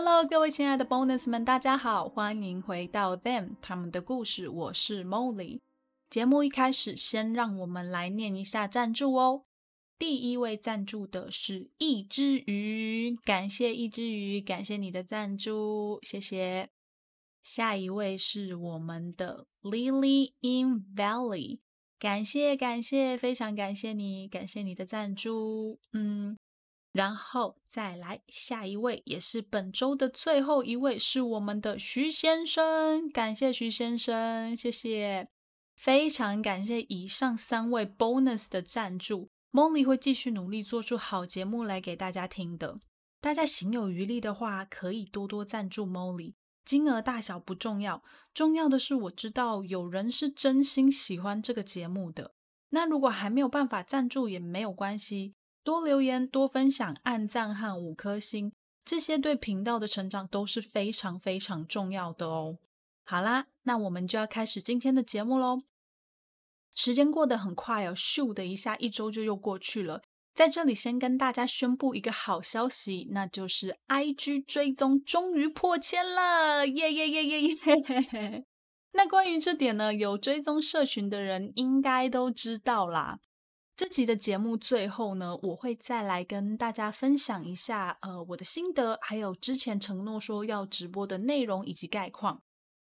Hello，各位亲爱的 Bonus 们，大家好，欢迎回到 Them 他们的故事。我是 Molly。节目一开始，先让我们来念一下赞助哦。第一位赞助的是一只鱼，感谢一只鱼，感谢你的赞助，谢谢。下一位是我们的 Lily in Valley，感谢感谢，非常感谢你，感谢你的赞助，嗯。然后再来下一位，也是本周的最后一位，是我们的徐先生。感谢徐先生，谢谢，非常感谢以上三位 bonus 的赞助。Molly 会继续努力做出好节目来给大家听的。大家行有余力的话，可以多多赞助 Molly，金额大小不重要，重要的是我知道有人是真心喜欢这个节目的。那如果还没有办法赞助也没有关系。多留言、多分享、按赞和五颗星，这些对频道的成长都是非常非常重要的哦。好啦，那我们就要开始今天的节目喽。时间过得很快哦，咻的一下，一周就又过去了。在这里先跟大家宣布一个好消息，那就是 IG 追踪终于破千了，耶耶耶耶耶！那关于这点呢，有追踪社群的人应该都知道啦。这集的节目最后呢，我会再来跟大家分享一下，呃，我的心得，还有之前承诺说要直播的内容以及概况。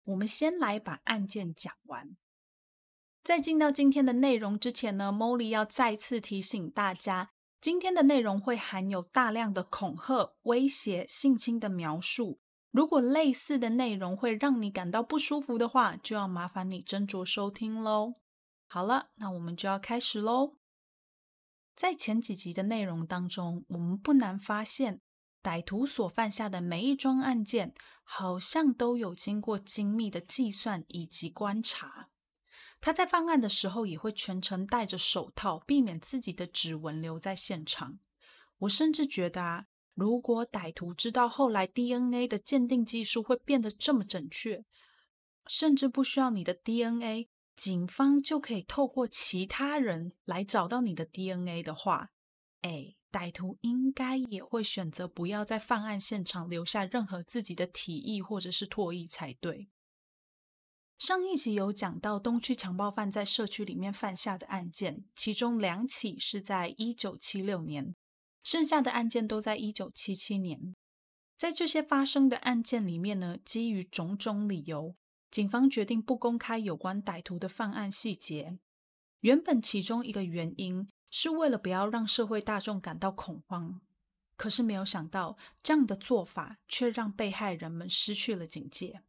我们先来把案件讲完。在进到今天的内容之前呢，Molly 要再次提醒大家，今天的内容会含有大量的恐吓、威胁、性侵的描述。如果类似的内容会让你感到不舒服的话，就要麻烦你斟酌收听喽。好了，那我们就要开始喽。在前几集的内容当中，我们不难发现，歹徒所犯下的每一桩案件，好像都有经过精密的计算以及观察。他在犯案的时候，也会全程戴着手套，避免自己的指纹留在现场。我甚至觉得啊，如果歹徒知道后来 DNA 的鉴定技术会变得这么准确，甚至不需要你的 DNA。警方就可以透过其他人来找到你的 DNA 的话，哎，歹徒应该也会选择不要在犯案现场留下任何自己的体液或者是唾液才对。上一集有讲到东区强暴犯在社区里面犯下的案件，其中两起是在一九七六年，剩下的案件都在一九七七年。在这些发生的案件里面呢，基于种种理由。警方决定不公开有关歹徒的犯案细节。原本其中一个原因是为了不要让社会大众感到恐慌，可是没有想到这样的做法却让被害人们失去了警戒。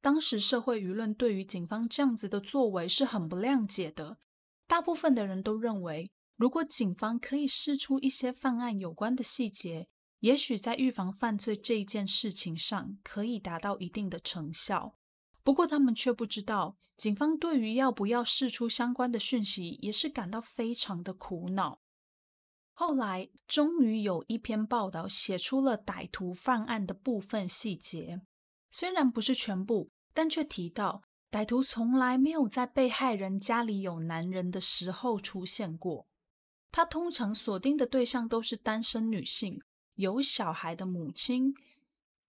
当时社会舆论对于警方这样子的作为是很不谅解的。大部分的人都认为，如果警方可以试出一些犯案有关的细节，也许在预防犯罪这一件事情上可以达到一定的成效。不过，他们却不知道，警方对于要不要释出相关的讯息，也是感到非常的苦恼。后来，终于有一篇报道写出了歹徒犯案的部分细节，虽然不是全部，但却提到歹徒从来没有在被害人家里有男人的时候出现过。他通常锁定的对象都是单身女性、有小孩的母亲，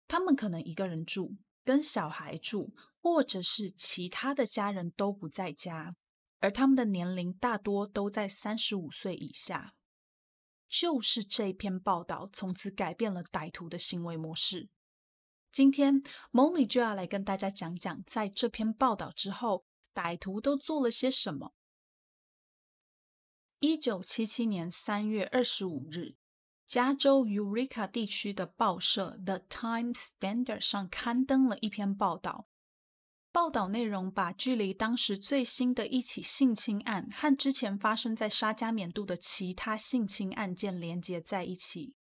他们可能一个人住，跟小孩住。或者是其他的家人都不在家，而他们的年龄大多都在三十五岁以下。就是这篇报道，从此改变了歹徒的行为模式。今天，Molly 就要来跟大家讲讲，在这篇报道之后，歹徒都做了些什么。一九七七年三月二十五日，加州 Eureka 地区的报社《The Times Standard》上刊登了一篇报道。报道内容把距离当时最新的一起性侵案和之前发生在沙加缅度的其他性侵案件连接在一起，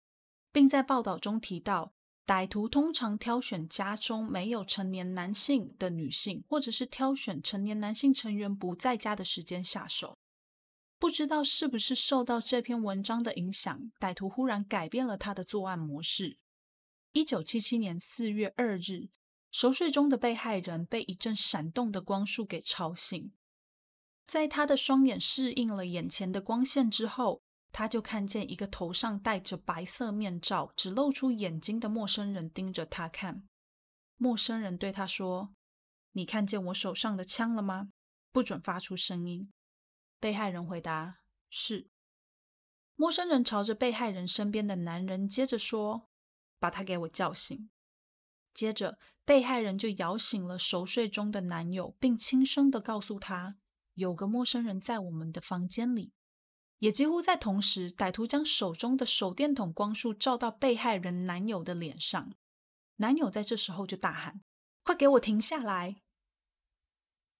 并在报道中提到，歹徒通常挑选家中没有成年男性的女性，或者是挑选成年男性成员不在家的时间下手。不知道是不是受到这篇文章的影响，歹徒忽然改变了他的作案模式。一九七七年四月二日，熟睡中的被害人被一阵闪动的光束给吵醒，在他的双眼适应了眼前的光线之后，他就看见一个头上戴着白色面罩、只露出眼睛的陌生人盯着他看。陌生人对他说：“你看见我手上的枪了吗？不准发出声音。”被害人回答：“是。”陌生人朝着被害人身边的男人接着说：“把他给我叫醒。”接着，被害人就摇醒了熟睡中的男友，并轻声的告诉他：“有个陌生人在我们的房间里。”也几乎在同时，歹徒将手中的手电筒光束照到被害人男友的脸上。男友在这时候就大喊：“快给我停下来！”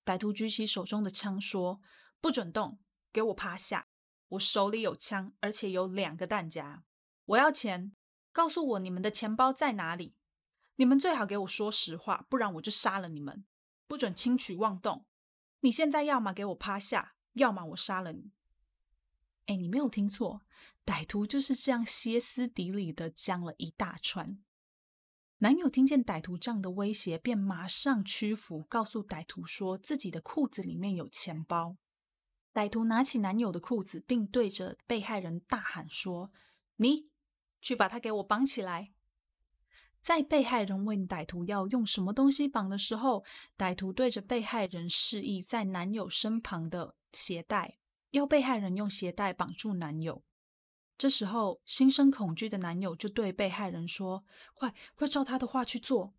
歹徒举起手中的枪说。不准动！给我趴下！我手里有枪，而且有两个弹夹。我要钱！告诉我你们的钱包在哪里？你们最好给我说实话，不然我就杀了你们！不准轻举妄动！你现在要么给我趴下，要么我杀了你！哎，你没有听错，歹徒就是这样歇斯底里的讲了一大串。男友听见歹徒这样的威胁，便马上屈服，告诉歹徒说自己的裤子里面有钱包。歹徒拿起男友的裤子，并对着被害人大喊说：“你去把他给我绑起来！”在被害人问歹徒要用什么东西绑的时候，歹徒对着被害人示意在男友身旁的鞋带，要被害人用鞋带绑住男友。这时候，心生恐惧的男友就对被害人说：“快快照他的话去做。”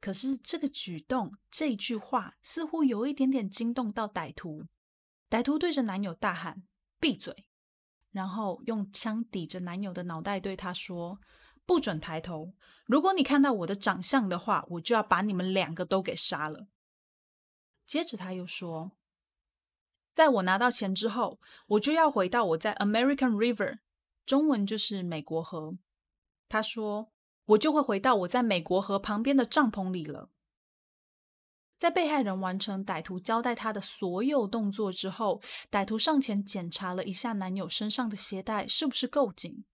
可是这个举动，这句话似乎有一点点惊动到歹徒。歹徒对着男友大喊：“闭嘴！”然后用枪抵着男友的脑袋，对他说：“不准抬头！如果你看到我的长相的话，我就要把你们两个都给杀了。”接着他又说：“在我拿到钱之后，我就要回到我在 American River（ 中文就是美国河）。”他说：“我就会回到我在美国河旁边的帐篷里了。”在被害人完成歹徒交代他的所有动作之后，歹徒上前检查了一下男友身上的鞋带是不是够紧，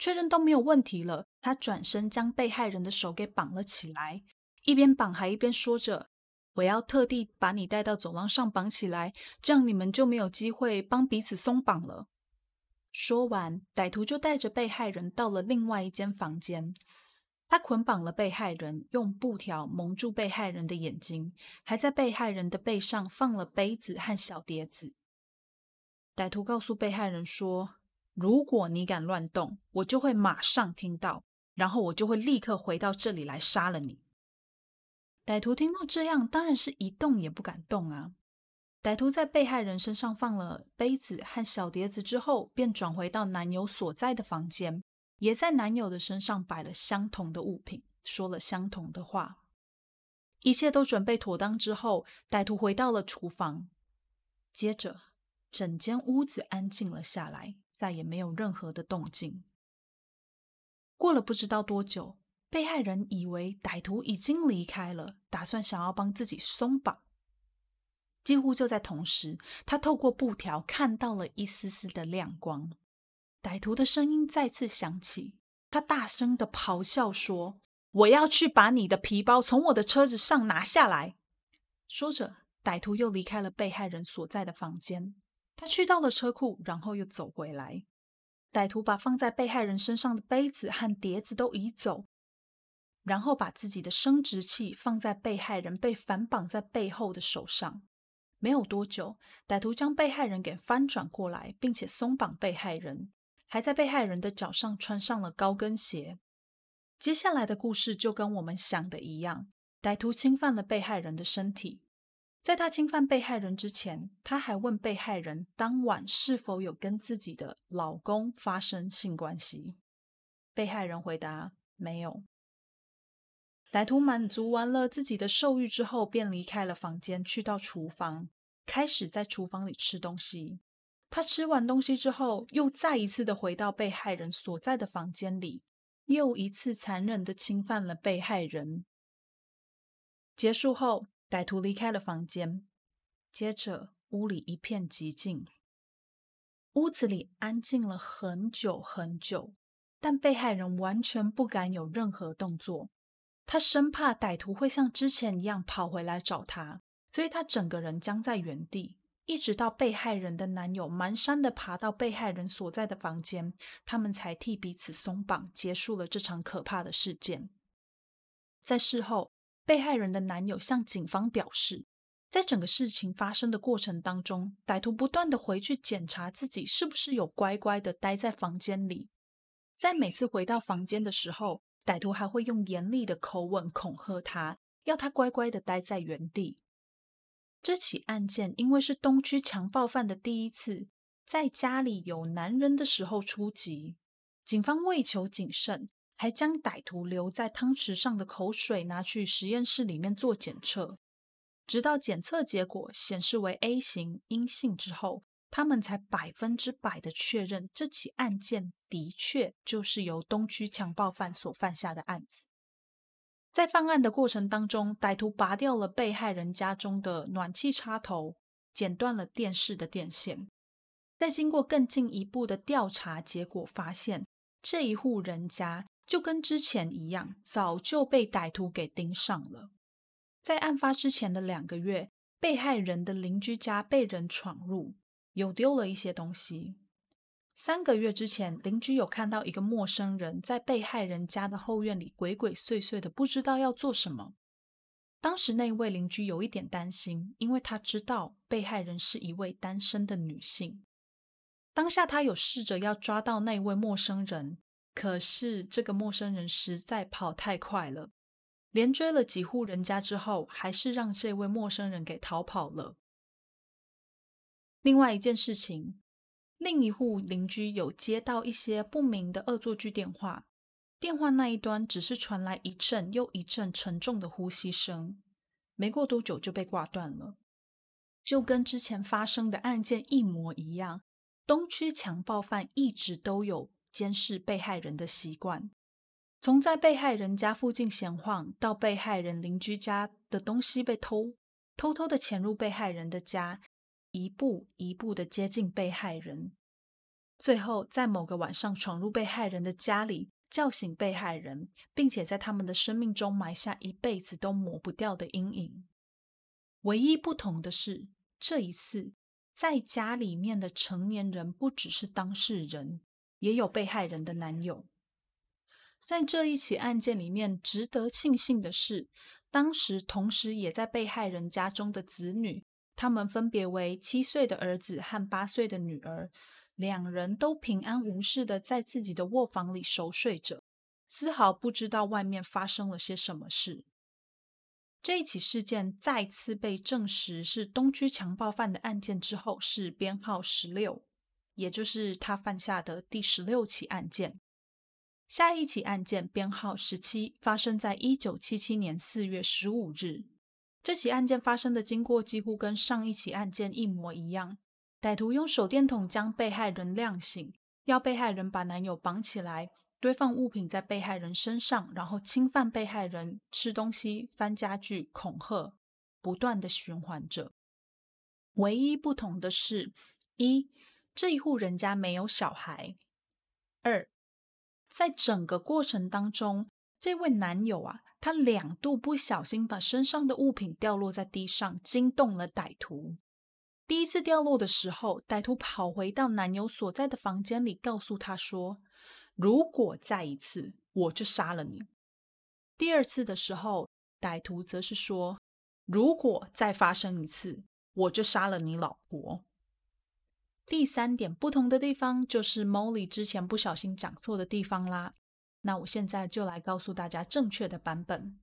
确认都没有问题了。他转身将被害人的手给绑了起来，一边绑还一边说着：“我要特地把你带到走廊上绑起来，这样你们就没有机会帮彼此松绑了。”说完，歹徒就带着被害人到了另外一间房间。他捆绑了被害人，用布条蒙住被害人的眼睛，还在被害人的背上放了杯子和小碟子。歹徒告诉被害人说：“如果你敢乱动，我就会马上听到，然后我就会立刻回到这里来杀了你。”歹徒听到这样，当然是一动也不敢动啊。歹徒在被害人身上放了杯子和小碟子之后，便转回到男友所在的房间。也在男友的身上摆了相同的物品，说了相同的话。一切都准备妥当之后，歹徒回到了厨房。接着，整间屋子安静了下来，再也没有任何的动静。过了不知道多久，被害人以为歹徒已经离开了，打算想要帮自己松绑。几乎就在同时，他透过布条看到了一丝丝的亮光。歹徒的声音再次响起，他大声的咆哮说：“我要去把你的皮包从我的车子上拿下来。”说着，歹徒又离开了被害人所在的房间。他去到了车库，然后又走回来。歹徒把放在被害人身上的杯子和碟子都移走，然后把自己的生殖器放在被害人被反绑在背后的手上。没有多久，歹徒将被害人给翻转过来，并且松绑被害人。还在被害人的脚上穿上了高跟鞋。接下来的故事就跟我们想的一样，歹徒侵犯了被害人的身体。在他侵犯被害人之前，他还问被害人当晚是否有跟自己的老公发生性关系。被害人回答没有。歹徒满足完了自己的兽欲之后，便离开了房间，去到厨房，开始在厨房里吃东西。他吃完东西之后，又再一次的回到被害人所在的房间里，又一次残忍的侵犯了被害人。结束后，歹徒离开了房间，接着屋里一片寂静。屋子里安静了很久很久，但被害人完全不敢有任何动作。他生怕歹徒会像之前一样跑回来找他，所以他整个人僵在原地，一直到被害人的男友蹒跚的爬到被害人所在的房间，他们才替彼此松绑，结束了这场可怕的事件。在事后，被害人的男友向警方表示。在整个事情发生的过程当中，歹徒不断的回去检查自己是不是有乖乖的待在房间里。在每次回到房间的时候，歹徒还会用严厉的口吻恐吓他，要他乖乖的待在原地。这起案件因为是东区强暴犯的第一次在家里有男人的时候出击，警方为求谨慎，还将歹徒留在汤匙上的口水拿去实验室里面做检测。直到检测结果显示为 A 型阴性之后，他们才百分之百的确认这起案件的确就是由东区强暴犯所犯下的案子。在犯案的过程当中，歹徒拔掉了被害人家中的暖气插头，剪断了电视的电线。在经过更进一步的调查，结果发现这一户人家就跟之前一样，早就被歹徒给盯上了。在案发之前的两个月，被害人的邻居家被人闯入，有丢了一些东西。三个月之前，邻居有看到一个陌生人在被害人家的后院里鬼鬼祟祟的，不知道要做什么。当时那位邻居有一点担心，因为他知道被害人是一位单身的女性。当下他有试着要抓到那位陌生人，可是这个陌生人实在跑太快了。连追了几户人家之后，还是让这位陌生人给逃跑了。另外一件事情，另一户邻居有接到一些不明的恶作剧电话，电话那一端只是传来一阵又一阵沉重的呼吸声，没过多久就被挂断了，就跟之前发生的案件一模一样。东区强暴犯一直都有监视被害人的习惯。从在被害人家附近闲晃，到被害人邻居家的东西被偷，偷偷的潜入被害人的家，一步一步的接近被害人，最后在某个晚上闯入被害人的家里，叫醒被害人，并且在他们的生命中埋下一辈子都抹不掉的阴影。唯一不同的是，这一次在家里面的成年人不只是当事人，也有被害人的男友。在这一起案件里面，值得庆幸的是，当时同时也在被害人家中的子女，他们分别为七岁的儿子和八岁的女儿，两人都平安无事的在自己的卧房里熟睡着，丝毫不知道外面发生了些什么事。这一起事件再次被证实是东区强暴犯的案件之后，是编号十六，也就是他犯下的第十六起案件。下一起案件编号十七，发生在一九七七年四月十五日。这起案件发生的经过几乎跟上一起案件一模一样。歹徒用手电筒将被害人亮醒，要被害人把男友绑起来，堆放物品在被害人身上，然后侵犯被害人，吃东西、翻家具、恐吓，不断的循环着。唯一不同的是，一这一户人家没有小孩；二。在整个过程当中，这位男友啊，他两度不小心把身上的物品掉落在地上，惊动了歹徒。第一次掉落的时候，歹徒跑回到男友所在的房间里，告诉他说：“如果再一次，我就杀了你。”第二次的时候，歹徒则是说：“如果再发生一次，我就杀了你老婆。”第三点不同的地方就是 Molly 之前不小心讲错的地方啦。那我现在就来告诉大家正确的版本。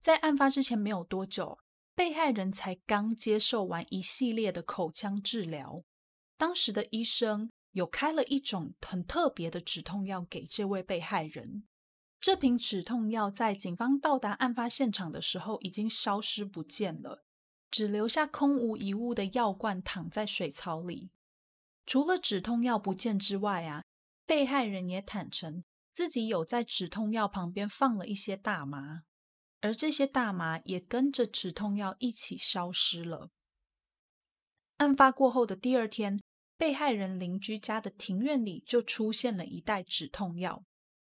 在案发之前没有多久，被害人才刚接受完一系列的口腔治疗，当时的医生有开了一种很特别的止痛药给这位被害人。这瓶止痛药在警方到达案发现场的时候已经消失不见了。只留下空无一物的药罐躺在水槽里。除了止痛药不见之外啊，被害人也坦诚，自己有在止痛药旁边放了一些大麻，而这些大麻也跟着止痛药一起消失了。案发过后的第二天，被害人邻居家的庭院里就出现了一袋止痛药。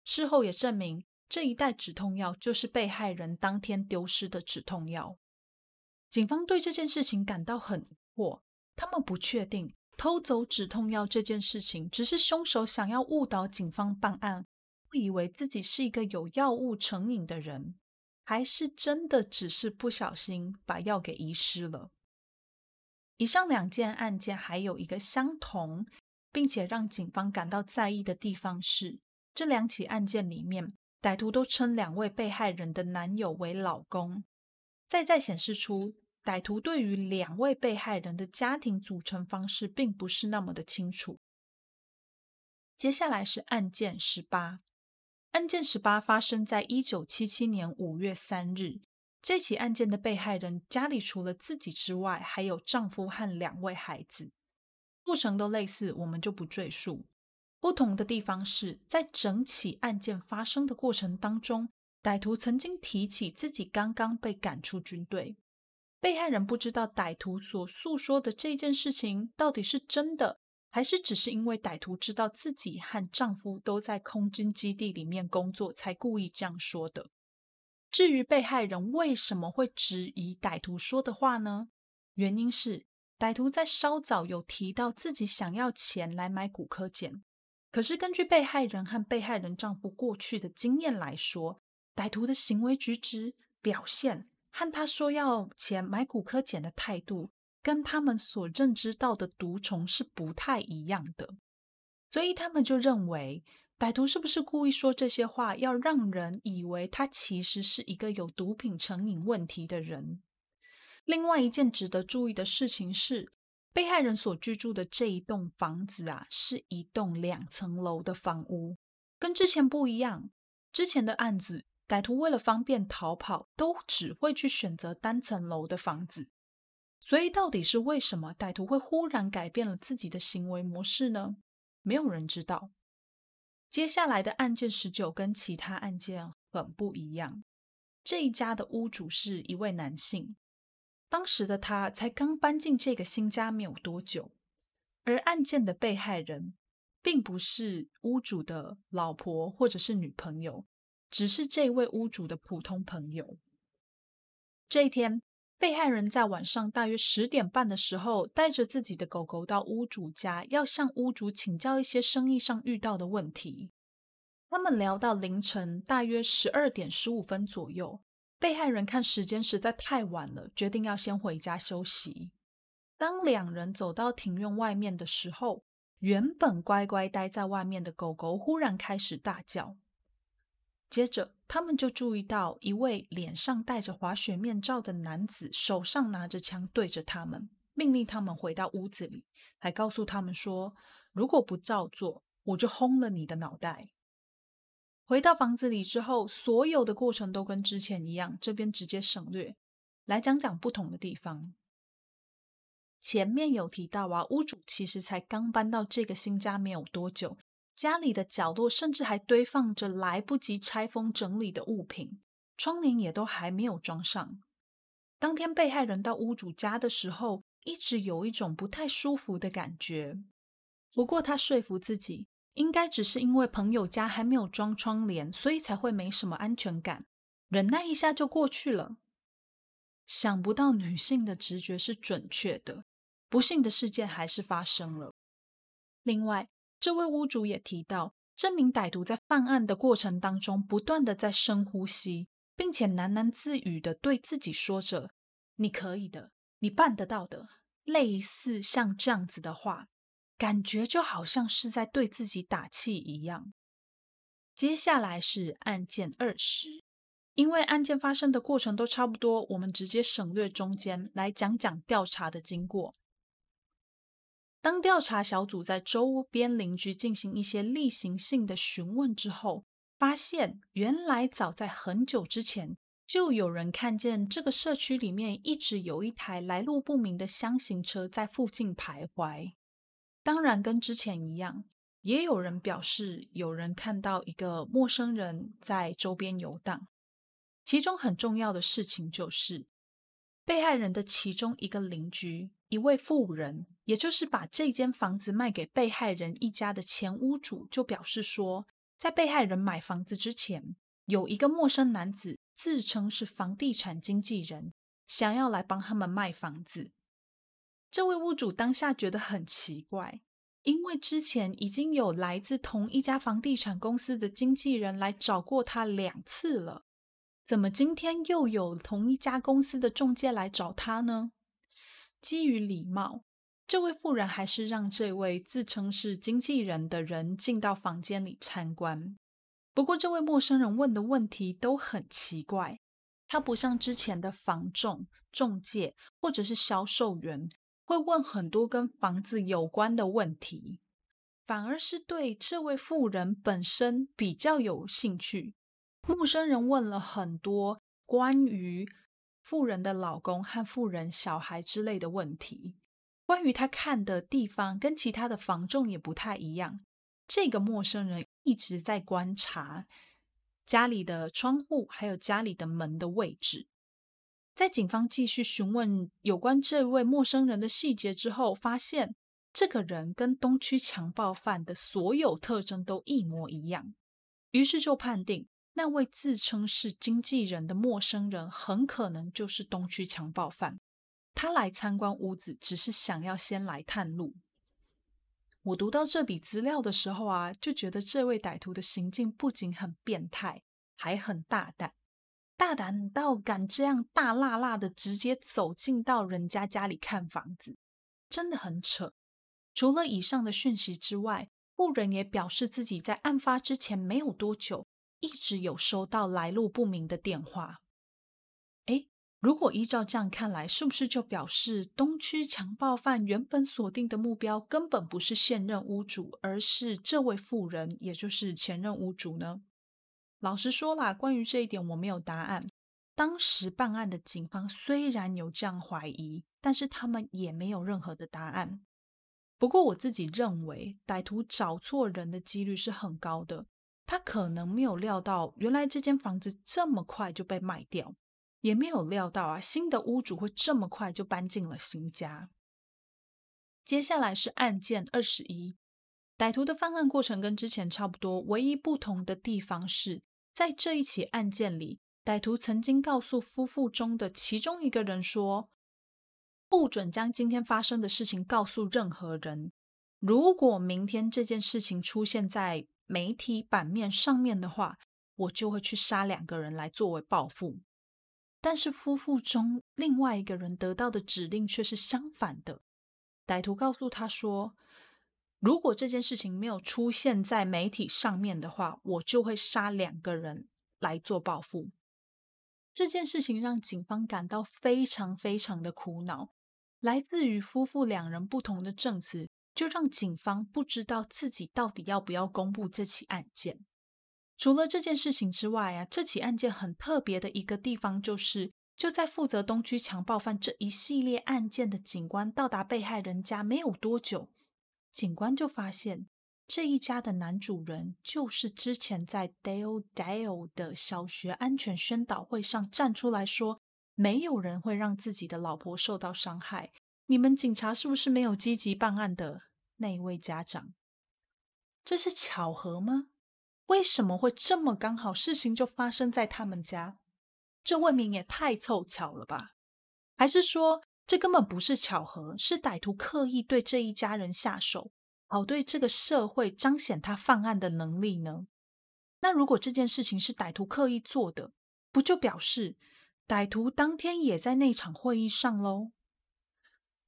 事后也证明，这一袋止痛药就是被害人当天丢失的止痛药。警方对这件事情感到很疑惑，他们不确定偷走止痛药这件事情只是凶手想要误导警方办案，误以为自己是一个有药物成瘾的人，还是真的只是不小心把药给遗失了。以上两件案件还有一个相同，并且让警方感到在意的地方是，这两起案件里面，歹徒都称两位被害人的男友为老公，再再显示出歹徒对于两位被害人的家庭组成方式并不是那么的清楚。接下来是案件十八，案件十八发生在一九七七年五月三日。这起案件的被害人家里除了自己之外，还有丈夫和两位孩子，过程都类似，我们就不赘述。不同的地方是在整起案件发生的过程当中，歹徒曾经提起自己刚刚被赶出军队。被害人不知道歹徒所诉说的这件事情到底是真的，还是只是因为歹徒知道自己和丈夫都在空军基地里面工作，才故意这样说的。至于被害人为什么会质疑歹徒说的话呢？原因是歹徒在稍早有提到自己想要钱来买骨科检，可是根据被害人和被害人丈夫过去的经验来说，歹徒的行为举止表现和他说要钱买骨科碱的态度，跟他们所认知到的毒虫是不太一样的，所以他们就认为。歹徒是不是故意说这些话，要让人以为他其实是一个有毒品成瘾问题的人？另外一件值得注意的事情是，被害人所居住的这一栋房子啊，是一栋两层楼的房屋，跟之前不一样。之前的案子，歹徒为了方便逃跑，都只会去选择单层楼的房子。所以，到底是为什么歹徒会忽然改变了自己的行为模式呢？没有人知道。接下来的案件十九跟其他案件很不一样。这一家的屋主是一位男性，当时的他才刚搬进这个新家没有多久。而案件的被害人并不是屋主的老婆或者是女朋友，只是这位屋主的普通朋友。这一天。被害人在晚上大约十点半的时候，带着自己的狗狗到屋主家，要向屋主请教一些生意上遇到的问题。他们聊到凌晨大约十二点十五分左右，被害人看时间实在太晚了，决定要先回家休息。当两人走到庭院外面的时候，原本乖乖待在外面的狗狗忽然开始大叫。接着，他们就注意到一位脸上戴着滑雪面罩的男子，手上拿着枪对着他们，命令他们回到屋子里，还告诉他们说：“如果不照做，我就轰了你的脑袋。”回到房子里之后，所有的过程都跟之前一样，这边直接省略，来讲讲不同的地方。前面有提到啊，屋主其实才刚搬到这个新家没有多久。家里的角落甚至还堆放着来不及拆封整理的物品，窗帘也都还没有装上。当天被害人到屋主家的时候，一直有一种不太舒服的感觉。不过他说服自己，应该只是因为朋友家还没有装窗帘，所以才会没什么安全感，忍耐一下就过去了。想不到女性的直觉是准确的，不幸的事件还是发生了。另外。这位屋主也提到，这名歹徒在犯案的过程当中，不断的在深呼吸，并且喃喃自语的对自己说着：“你可以的，你办得到的。”类似像这样子的话，感觉就好像是在对自己打气一样。接下来是案件二十，因为案件发生的过程都差不多，我们直接省略中间，来讲讲调查的经过。当调查小组在周边邻居进行一些例行性的询问之后，发现原来早在很久之前，就有人看见这个社区里面一直有一台来路不明的箱型车在附近徘徊。当然，跟之前一样，也有人表示有人看到一个陌生人在周边游荡。其中很重要的事情就是，被害人的其中一个邻居，一位妇人，也就是把这间房子卖给被害人一家的前屋主，就表示说，在被害人买房子之前，有一个陌生男子自称是房地产经纪人，想要来帮他们卖房子。这位屋主当下觉得很奇怪，因为之前已经有来自同一家房地产公司的经纪人来找过他两次了。怎么今天又有同一家公司的中介来找他呢？基于礼貌，这位妇人还是让这位自称是经纪人的人进到房间里参观。不过，这位陌生人问的问题都很奇怪，他不像之前的房仲、中介或者是销售员会问很多跟房子有关的问题，反而是对这位妇人本身比较有兴趣。陌生人问了很多关于富人的老公和富人小孩之类的问题，关于他看的地方跟其他的房仲也不太一样。这个陌生人一直在观察家里的窗户还有家里的门的位置。在警方继续询问有关这位陌生人的细节之后，发现这个人跟东区强暴犯的所有特征都一模一样，于是就判定。那位自称是经纪人的陌生人，很可能就是东区强暴犯。他来参观屋子，只是想要先来探路。我读到这笔资料的时候啊，就觉得这位歹徒的行径不仅很变态，还很大胆，大胆到敢这样大辣辣的直接走进到人家家里看房子，真的很扯。除了以上的讯息之外，路人也表示自己在案发之前没有多久。一直有收到来路不明的电话。诶，如果依照这样看来，是不是就表示东区强暴犯原本锁定的目标根本不是现任屋主，而是这位妇人，也就是前任屋主呢？老实说啦，关于这一点我没有答案。当时办案的警方虽然有这样怀疑，但是他们也没有任何的答案。不过我自己认为，歹徒找错人的几率是很高的。他可能没有料到，原来这间房子这么快就被卖掉，也没有料到啊，新的屋主会这么快就搬进了新家。接下来是案件二十一，歹徒的犯案过程跟之前差不多，唯一不同的地方是在这一起案件里，歹徒曾经告诉夫妇中的其中一个人说，不准将今天发生的事情告诉任何人，如果明天这件事情出现在。媒体版面上面的话，我就会去杀两个人来作为报复。但是夫妇中另外一个人得到的指令却是相反的。歹徒告诉他说：“如果这件事情没有出现在媒体上面的话，我就会杀两个人来做报复。”这件事情让警方感到非常非常的苦恼。来自于夫妇两人不同的证词。就让警方不知道自己到底要不要公布这起案件。除了这件事情之外啊，这起案件很特别的一个地方就是，就在负责东区强暴犯这一系列案件的警官到达被害人家没有多久，警官就发现这一家的男主人就是之前在 Dale Dale 的小学安全宣导会上站出来说，没有人会让自己的老婆受到伤害。你们警察是不是没有积极办案的那一位家长？这是巧合吗？为什么会这么刚好？事情就发生在他们家，这未免也太凑巧了吧？还是说这根本不是巧合，是歹徒刻意对这一家人下手，好对这个社会彰显他犯案的能力呢？那如果这件事情是歹徒刻意做的，不就表示歹徒当天也在那场会议上喽？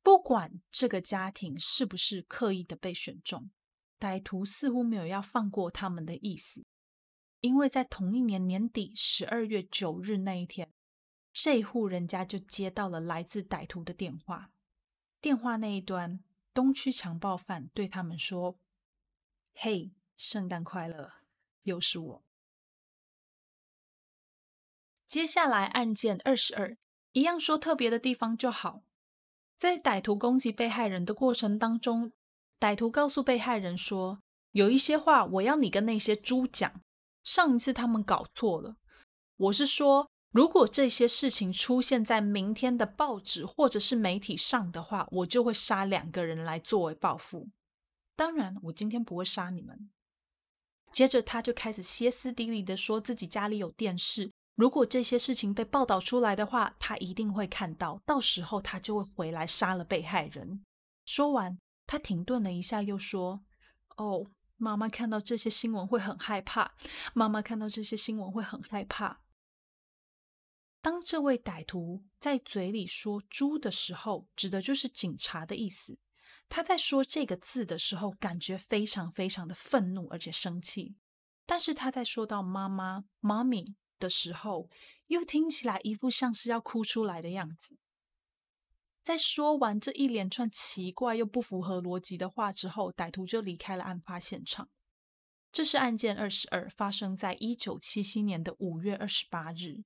不管这个家庭是不是刻意的被选中，歹徒似乎没有要放过他们的意思，因为在同一年年底十二月九日那一天，这户人家就接到了来自歹徒的电话。电话那一端，东区强暴犯对他们说：“嘿，圣诞快乐，又是我。”接下来案件二十二，一样说特别的地方就好。在歹徒攻击被害人的过程当中，歹徒告诉被害人说：“有一些话我要你跟那些猪讲。上一次他们搞错了，我是说，如果这些事情出现在明天的报纸或者是媒体上的话，我就会杀两个人来作为报复。当然，我今天不会杀你们。接着，他就开始歇斯底里的说自己家里有电视，如果这些事情被报道出来的话，他一定会看到，到时候他就会回来杀了被害人。说完，他停顿了一下，又说：“哦。”妈妈看到这些新闻会很害怕。妈妈看到这些新闻会很害怕。当这位歹徒在嘴里说“猪”的时候，指的就是警察的意思。他在说这个字的时候，感觉非常非常的愤怒，而且生气。但是他在说到“妈妈”（ （mommy） 的时候，又听起来一副像是要哭出来的样子。在说完这一连串奇怪又不符合逻辑的话之后，歹徒就离开了案发现场。这是案件二十二，发生在一九七七年的五月二十八日。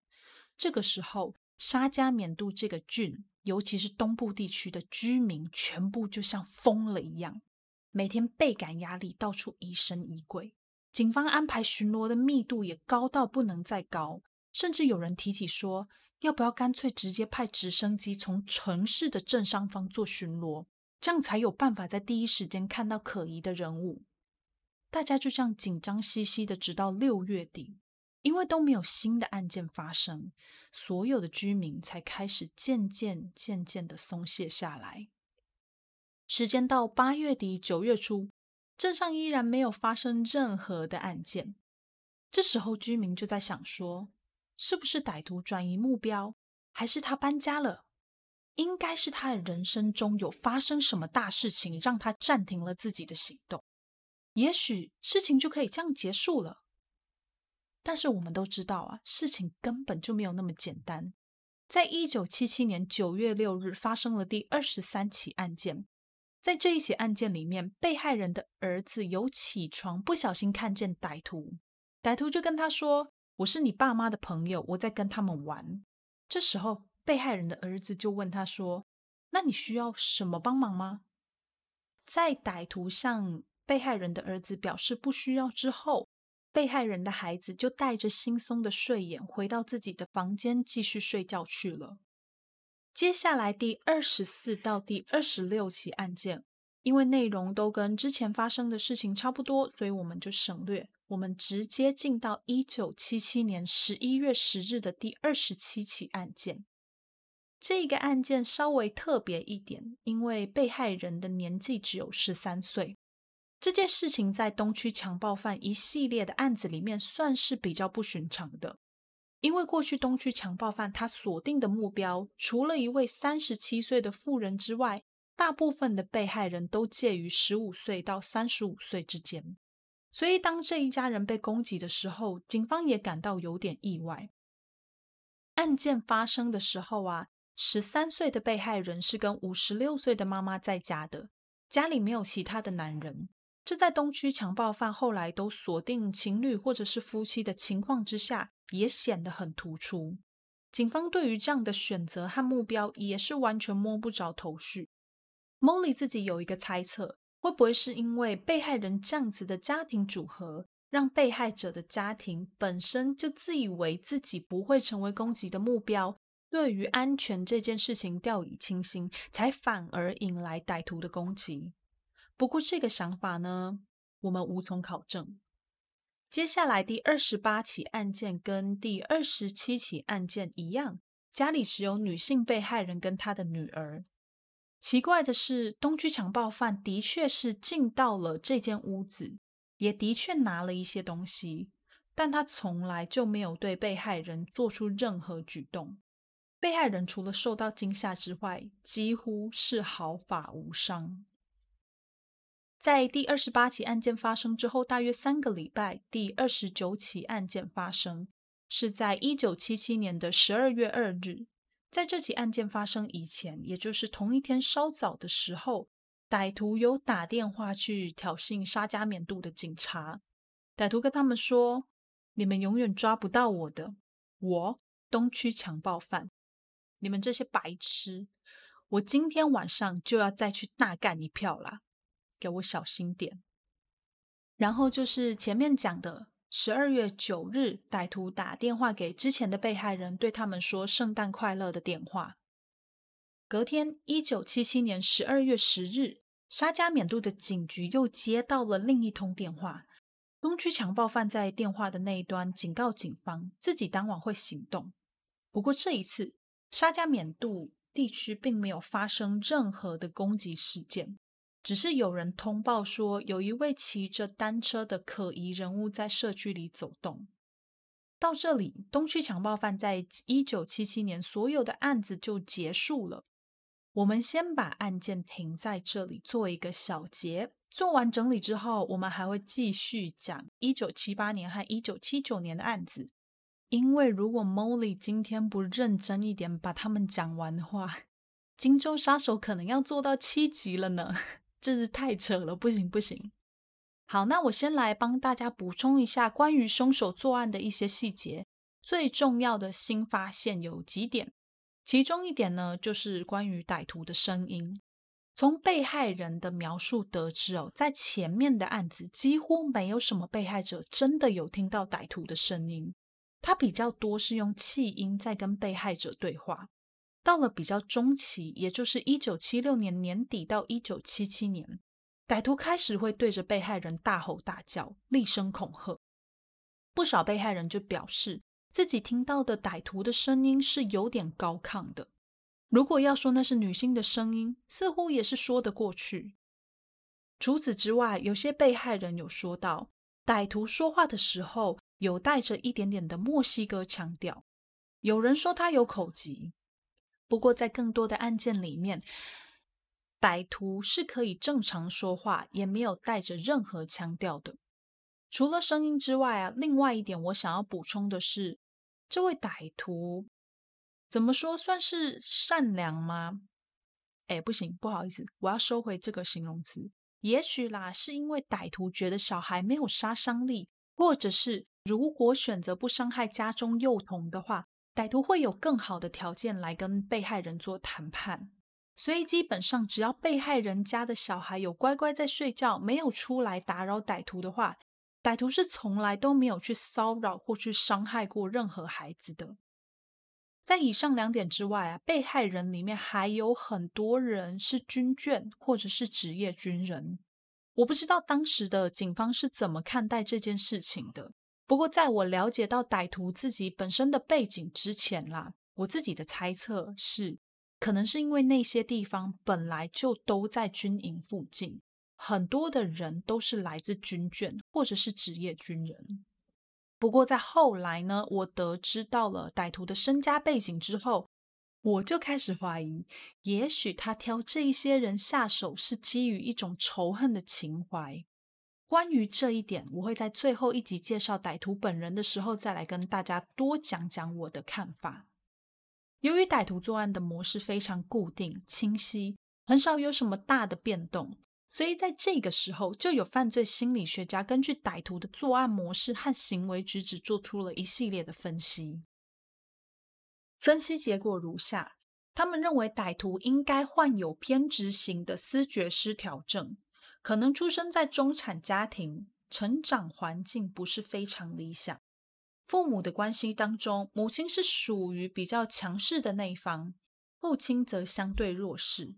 这个时候，沙加缅度这个郡，尤其是东部地区的居民，全部就像疯了一样，每天倍感压力，到处疑神疑鬼。警方安排巡逻的密度也高到不能再高，甚至有人提起说。要不要干脆直接派直升机从城市的正上方做巡逻，这样才有办法在第一时间看到可疑的人物。大家就这样紧张兮兮的，直到六月底，因为都没有新的案件发生，所有的居民才开始渐渐渐渐的松懈下来。时间到八月底九月初，镇上依然没有发生任何的案件。这时候居民就在想说。是不是歹徒转移目标，还是他搬家了？应该是他的人生中有发生什么大事情，让他暂停了自己的行动。也许事情就可以这样结束了。但是我们都知道啊，事情根本就没有那么简单。在一九七七年九月六日，发生了第二十三起案件。在这一起案件里面，被害人的儿子有起床，不小心看见歹徒，歹徒就跟他说。我是你爸妈的朋友，我在跟他们玩。这时候，被害人的儿子就问他说：“那你需要什么帮忙吗？”在歹徒向被害人的儿子表示不需要之后，被害人的孩子就带着惺忪的睡眼回到自己的房间继续睡觉去了。接下来第二十四到第二十六起案件，因为内容都跟之前发生的事情差不多，所以我们就省略。我们直接进到一九七七年十一月十日的第二十七起案件。这个案件稍微特别一点，因为被害人的年纪只有十三岁。这件事情在东区强暴犯一系列的案子里面算是比较不寻常的，因为过去东区强暴犯他锁定的目标，除了一位三十七岁的妇人之外，大部分的被害人都介于十五岁到三十五岁之间。所以，当这一家人被攻击的时候，警方也感到有点意外。案件发生的时候啊，十三岁的被害人是跟五十六岁的妈妈在家的，家里没有其他的男人。这在东区强暴犯后来都锁定情侣或者是夫妻的情况之下，也显得很突出。警方对于这样的选择和目标也是完全摸不着头绪。Molly 自己有一个猜测。会不会是因为被害人这样子的家庭组合，让被害者的家庭本身就自以为自己不会成为攻击的目标，对于安全这件事情掉以轻心，才反而引来歹徒的攻击？不过这个想法呢，我们无从考证。接下来第二十八起案件跟第二十七起案件一样，家里只有女性被害人跟她的女儿。奇怪的是，东区强暴犯的确是进到了这间屋子，也的确拿了一些东西，但他从来就没有对被害人做出任何举动。被害人除了受到惊吓之外，几乎是毫发无伤。在第二十八起案件发生之后，大约三个礼拜，第二十九起案件发生，是在一九七七年的十二月二日。在这起案件发生以前，也就是同一天稍早的时候，歹徒有打电话去挑衅沙加缅度的警察。歹徒跟他们说：“你们永远抓不到我的，我东区强暴犯，你们这些白痴，我今天晚上就要再去大干一票啦，给我小心点。”然后就是前面讲的十二月九日，歹徒打电话给之前的被害人，对他们说“圣诞快乐”的电话。隔天，一九七七年十二月十日，沙加缅度的警局又接到了另一通电话。东区强暴犯在电话的那一端警告警方，自己当晚会行动。不过这一次，沙加缅度地区并没有发生任何的攻击事件，只是有人通报说，有一位骑着单车的可疑人物在社区里走动。到这里，东区强暴犯在一九七七年所有的案子就结束了。我们先把案件停在这里，做一个小结。做完整理之后，我们还会继续讲一九七八年和一九七九年的案子。因为如果 Molly 今天不认真一点把他们讲完的话，《荆州杀手》可能要做到七集了呢，真是太扯了，不行不行。好，那我先来帮大家补充一下关于凶手作案的一些细节。最重要的新发现有几点。其中一点呢，就是关于歹徒的声音。从被害人的描述得知哦，在前面的案子几乎没有什么被害者真的有听到歹徒的声音，他比较多是用气音在跟被害者对话。到了比较中期，也就是一九七六年年底到一九七七年，歹徒开始会对着被害人大吼大叫，厉声恐吓。不少被害人就表示。自己听到的歹徒的声音是有点高亢的。如果要说那是女性的声音，似乎也是说得过去。除此之外，有些被害人有说到，歹徒说话的时候有带着一点点的墨西哥腔调。有人说他有口疾。不过，在更多的案件里面，歹徒是可以正常说话，也没有带着任何腔调的。除了声音之外啊，另外一点我想要补充的是。这位歹徒怎么说算是善良吗？哎，不行，不好意思，我要收回这个形容词。也许啦，是因为歹徒觉得小孩没有杀伤力，或者是如果选择不伤害家中幼童的话，歹徒会有更好的条件来跟被害人做谈判。所以基本上，只要被害人家的小孩有乖乖在睡觉，没有出来打扰歹徒的话。歹徒是从来都没有去骚扰或去伤害过任何孩子的。在以上两点之外啊，被害人里面还有很多人是军眷或者是职业军人。我不知道当时的警方是怎么看待这件事情的。不过在我了解到歹徒自己本身的背景之前啦，我自己的猜测是，可能是因为那些地方本来就都在军营附近。很多的人都是来自军眷或者是职业军人。不过在后来呢，我得知到了歹徒的身家背景之后，我就开始怀疑，也许他挑这一些人下手是基于一种仇恨的情怀。关于这一点，我会在最后一集介绍歹徒本人的时候再来跟大家多讲讲我的看法。由于歹徒作案的模式非常固定、清晰，很少有什么大的变动。所以在这个时候，就有犯罪心理学家根据歹徒的作案模式和行为举止，做出了一系列的分析。分析结果如下：他们认为歹徒应该患有偏执型的思觉失调症，可能出生在中产家庭，成长环境不是非常理想。父母的关系当中，母亲是属于比较强势的那一方，父亲则相对弱势。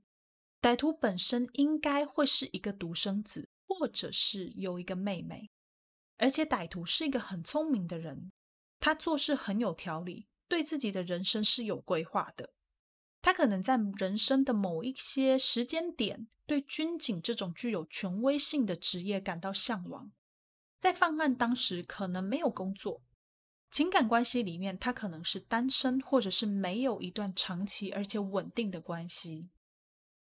歹徒本身应该会是一个独生子，或者是有一个妹妹，而且歹徒是一个很聪明的人，他做事很有条理，对自己的人生是有规划的。他可能在人生的某一些时间点，对军警这种具有权威性的职业感到向往，在犯案当时可能没有工作，情感关系里面他可能是单身，或者是没有一段长期而且稳定的关系。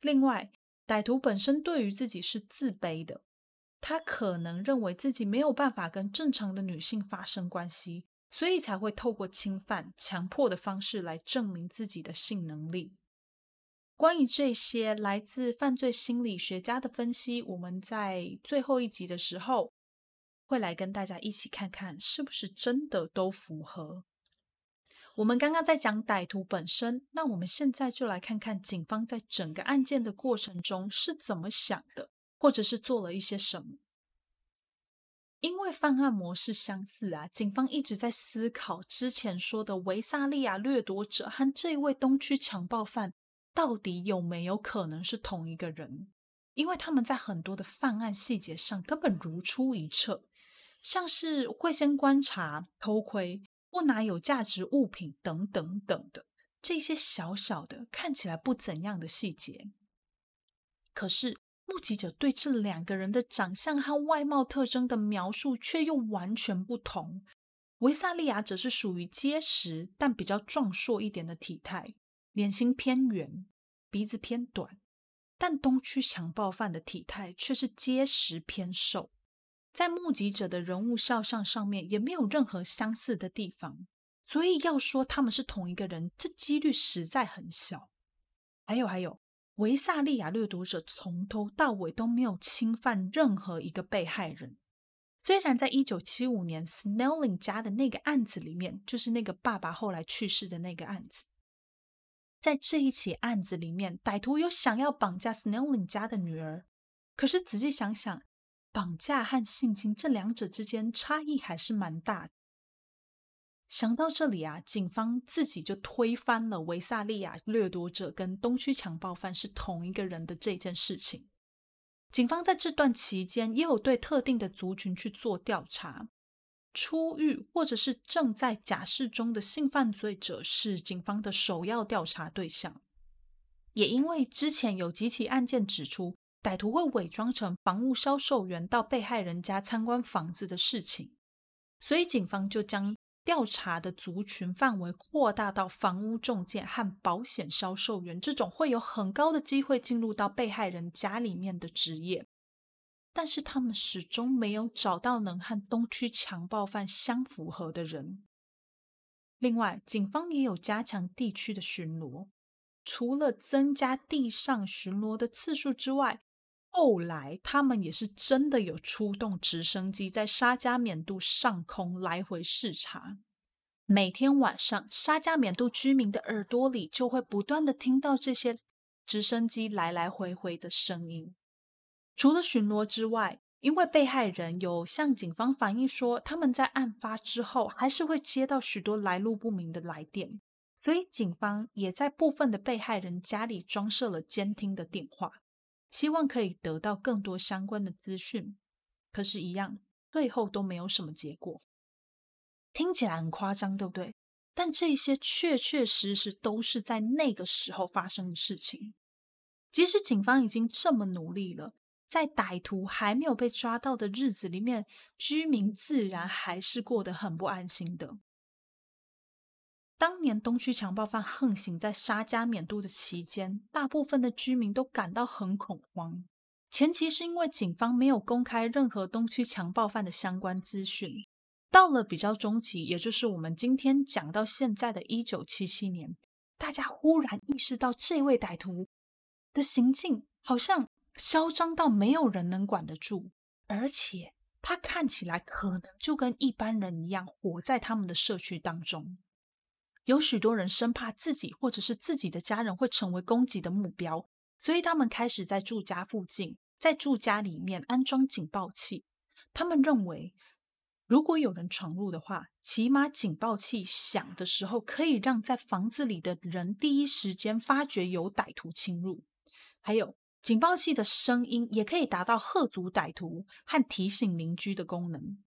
另外，歹徒本身对于自己是自卑的，他可能认为自己没有办法跟正常的女性发生关系，所以才会透过侵犯、强迫的方式来证明自己的性能力。关于这些来自犯罪心理学家的分析，我们在最后一集的时候会来跟大家一起看看，是不是真的都符合。我们刚刚在讲歹徒本身，那我们现在就来看看警方在整个案件的过程中是怎么想的，或者是做了一些什么。因为犯案模式相似啊，警方一直在思考之前说的维萨利亚掠夺者和这位东区强暴犯到底有没有可能是同一个人，因为他们在很多的犯案细节上根本如出一辙，像是会先观察、偷窥、不拿有价值物品等等等的这些小小的看起来不怎样的细节，可是。目击者对这两个人的长相和外貌特征的描述却又完全不同。维萨利亚则是属于结实但比较壮硕一点的体态，脸型偏圆，鼻子偏短；但东区强暴犯的体态却是结实偏瘦，在目击者的人物肖像上面也没有任何相似的地方，所以要说他们是同一个人，这几率实在很小。还有，还有。维萨利亚掠夺者从头到尾都没有侵犯任何一个被害人。虽然在一九七五年 Snelling 家的那个案子里面，就是那个爸爸后来去世的那个案子，在这一起案子里面，歹徒有想要绑架 Snelling 家的女儿。可是仔细想想，绑架和性侵这两者之间差异还是蛮大的。想到这里啊，警方自己就推翻了维萨利亚掠夺者跟东区强暴犯是同一个人的这件事情。警方在这段期间也有对特定的族群去做调查，出狱或者是正在假释中的性犯罪者是警方的首要调查对象。也因为之前有几起案件指出，歹徒会伪装成房屋销售员到被害人家参观房子的事情，所以警方就将。调查的族群范围扩大到房屋中介和保险销售员这种会有很高的机会进入到被害人家里面的职业，但是他们始终没有找到能和东区强暴犯相符合的人。另外，警方也有加强地区的巡逻，除了增加地上巡逻的次数之外。后来，他们也是真的有出动直升机在沙加缅度上空来回视察。每天晚上，沙加缅度居民的耳朵里就会不断的听到这些直升机来来回回的声音。除了巡逻之外，因为被害人有向警方反映说，他们在案发之后还是会接到许多来路不明的来电，所以警方也在部分的被害人家里装设了监听的电话。希望可以得到更多相关的资讯，可是，一样，最后都没有什么结果。听起来很夸张，对不对？但这些确确实实都是在那个时候发生的事情。即使警方已经这么努力了，在歹徒还没有被抓到的日子里面，居民自然还是过得很不安心的。当年东区强暴犯横行在沙加缅度的期间，大部分的居民都感到很恐慌。前期是因为警方没有公开任何东区强暴犯的相关资讯。到了比较中期，也就是我们今天讲到现在的一九七七年，大家忽然意识到这位歹徒的行径好像嚣张到没有人能管得住，而且他看起来可能就跟一般人一样，活在他们的社区当中。有许多人生怕自己或者是自己的家人会成为攻击的目标，所以他们开始在住家附近，在住家里面安装警报器。他们认为，如果有人闯入的话，起码警报器响的时候，可以让在房子里的人第一时间发觉有歹徒侵入。还有，警报器的声音也可以达到吓阻歹徒和提醒邻居的功能。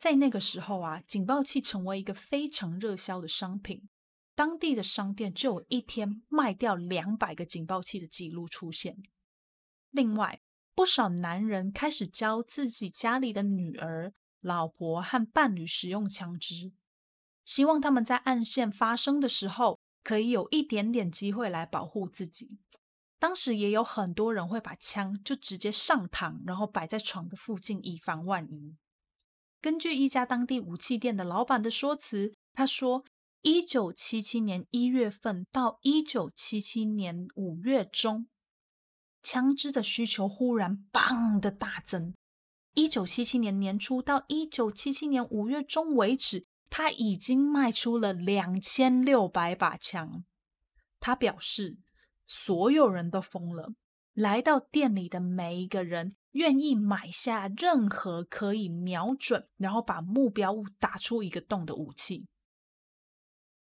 在那个时候啊，警报器成为一个非常热销的商品，当地的商店就有一天卖掉两百个警报器的记录出现。另外，不少男人开始教自己家里的女儿、老婆和伴侣使用枪支，希望他们在暗线发生的时候可以有一点点机会来保护自己。当时也有很多人会把枪就直接上膛，然后摆在床的附近，以防万一。根据一家当地武器店的老板的说辞，他说：“一九七七年一月份到一九七七年五月中，枪支的需求忽然‘砰’的大增。一九七七年年初到一九七七年五月中为止，他已经卖出了两千六百把枪。他表示，所有人都疯了，来到店里的每一个人。”愿意买下任何可以瞄准，然后把目标物打出一个洞的武器。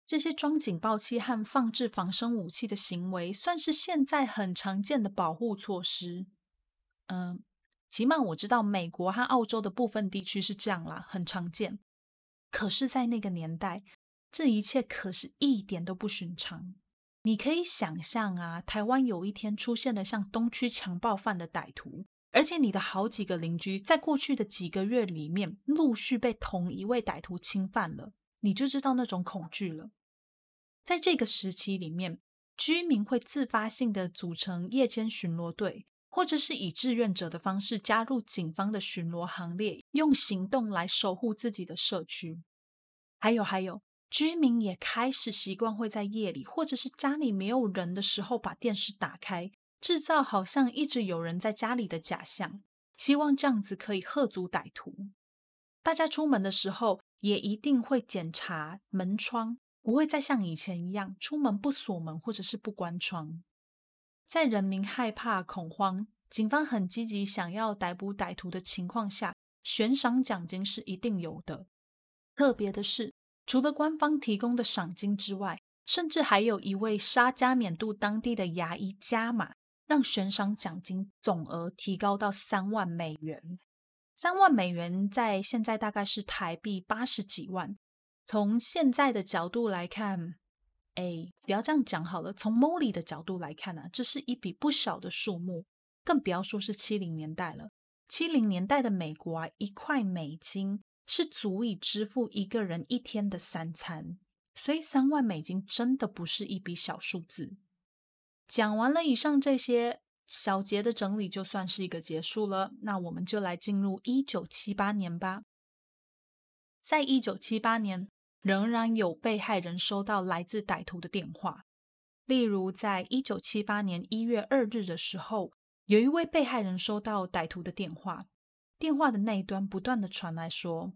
这些装警报器和放置防身武器的行为，算是现在很常见的保护措施。嗯，起码我知道美国和澳洲的部分地区是这样啦，很常见。可是，在那个年代，这一切可是一点都不寻常。你可以想象啊，台湾有一天出现了像东区强暴犯的歹徒，而且你的好几个邻居在过去的几个月里面陆续被同一位歹徒侵犯了，你就知道那种恐惧了。在这个时期里面，居民会自发性的组成夜间巡逻队，或者是以志愿者的方式加入警方的巡逻行列，用行动来守护自己的社区。还有，还有，居民也开始习惯会在夜里，或者是家里没有人的时候，把电视打开，制造好像一直有人在家里的假象，希望这样子可以吓阻歹徒。大家出门的时候，也一定会检查门窗。不会再像以前一样出门不锁门或者是不关窗。在人民害怕、恐慌、警方很积极想要逮捕歹徒的情况下，悬赏奖金是一定有的。特别的是，除了官方提供的赏金之外，甚至还有一位沙加缅度当地的牙医加码，让悬赏奖金总额提高到三万美元。三万美元在现在大概是台币八十几万。从现在的角度来看，哎，不要这样讲好了。从 Molly 的角度来看呢，这是一笔不小的数目，更不要说是七零年代了。七零年代的美国啊，一块美金是足以支付一个人一天的三餐，所以三万美金真的不是一笔小数字。讲完了以上这些小节的整理，就算是一个结束了。那我们就来进入一九七八年吧，在一九七八年。仍然有被害人收到来自歹徒的电话，例如在一九七八年一月二日的时候，有一位被害人收到歹徒的电话，电话的那一端不断的传来说：“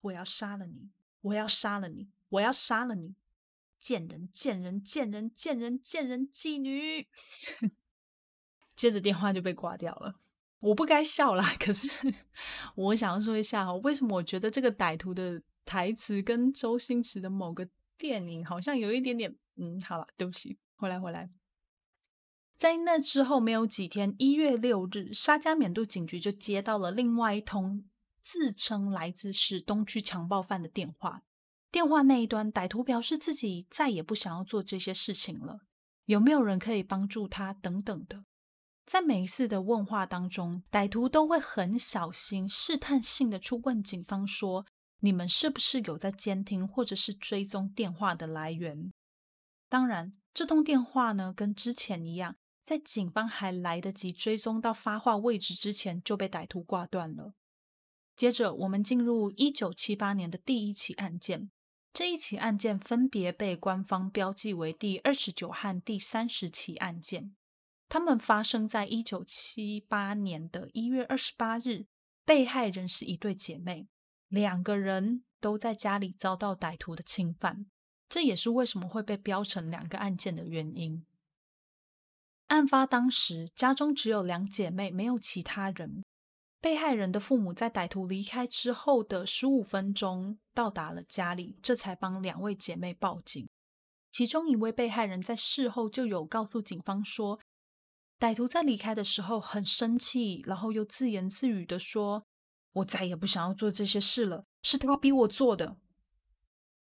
我要杀了你，我要杀了你，我要杀了你，贱人，贱人，贱人，贱人，贱人，妓女。”接着电话就被挂掉了。我不该笑啦，可是我想要说一下为什么我觉得这个歹徒的。台词跟周星驰的某个电影好像有一点点，嗯，好了，对不起，回来回来。在那之后没有几天，一月六日，沙加缅度警局就接到了另外一通自称来自市东区强暴犯的电话。电话那一端，歹徒表示自己再也不想要做这些事情了，有没有人可以帮助他等等的。在每一次的问话当中，歹徒都会很小心、试探性的去问警方说。你们是不是有在监听或者是追踪电话的来源？当然，这通电话呢，跟之前一样，在警方还来得及追踪到发话位置之前，就被歹徒挂断了。接着，我们进入一九七八年的第一起案件。这一起案件分别被官方标记为第二十九和第三十起案件。它们发生在一九七八年的一月二十八日。被害人是一对姐妹。两个人都在家里遭到歹徒的侵犯，这也是为什么会被标成两个案件的原因。案发当时，家中只有两姐妹，没有其他人。被害人的父母在歹徒离开之后的十五分钟到达了家里，这才帮两位姐妹报警。其中一位被害人在事后就有告诉警方说，歹徒在离开的时候很生气，然后又自言自语的说。我再也不想要做这些事了，是他逼我做的。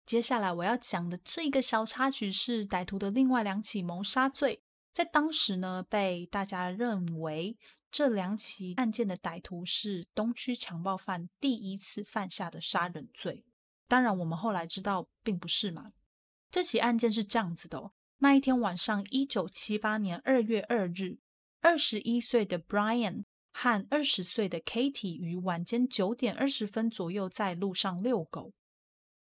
接下来我要讲的这个小插曲是歹徒的另外两起谋杀罪，在当时呢，被大家认为这两起案件的歹徒是东区强暴犯第一次犯下的杀人罪。当然，我们后来知道并不是嘛。这起案件是这样子的：那一天晚上，一九七八年二月二日，二十一岁的 Brian。和二十岁的 Katie 于晚间九点二十分左右在路上遛狗。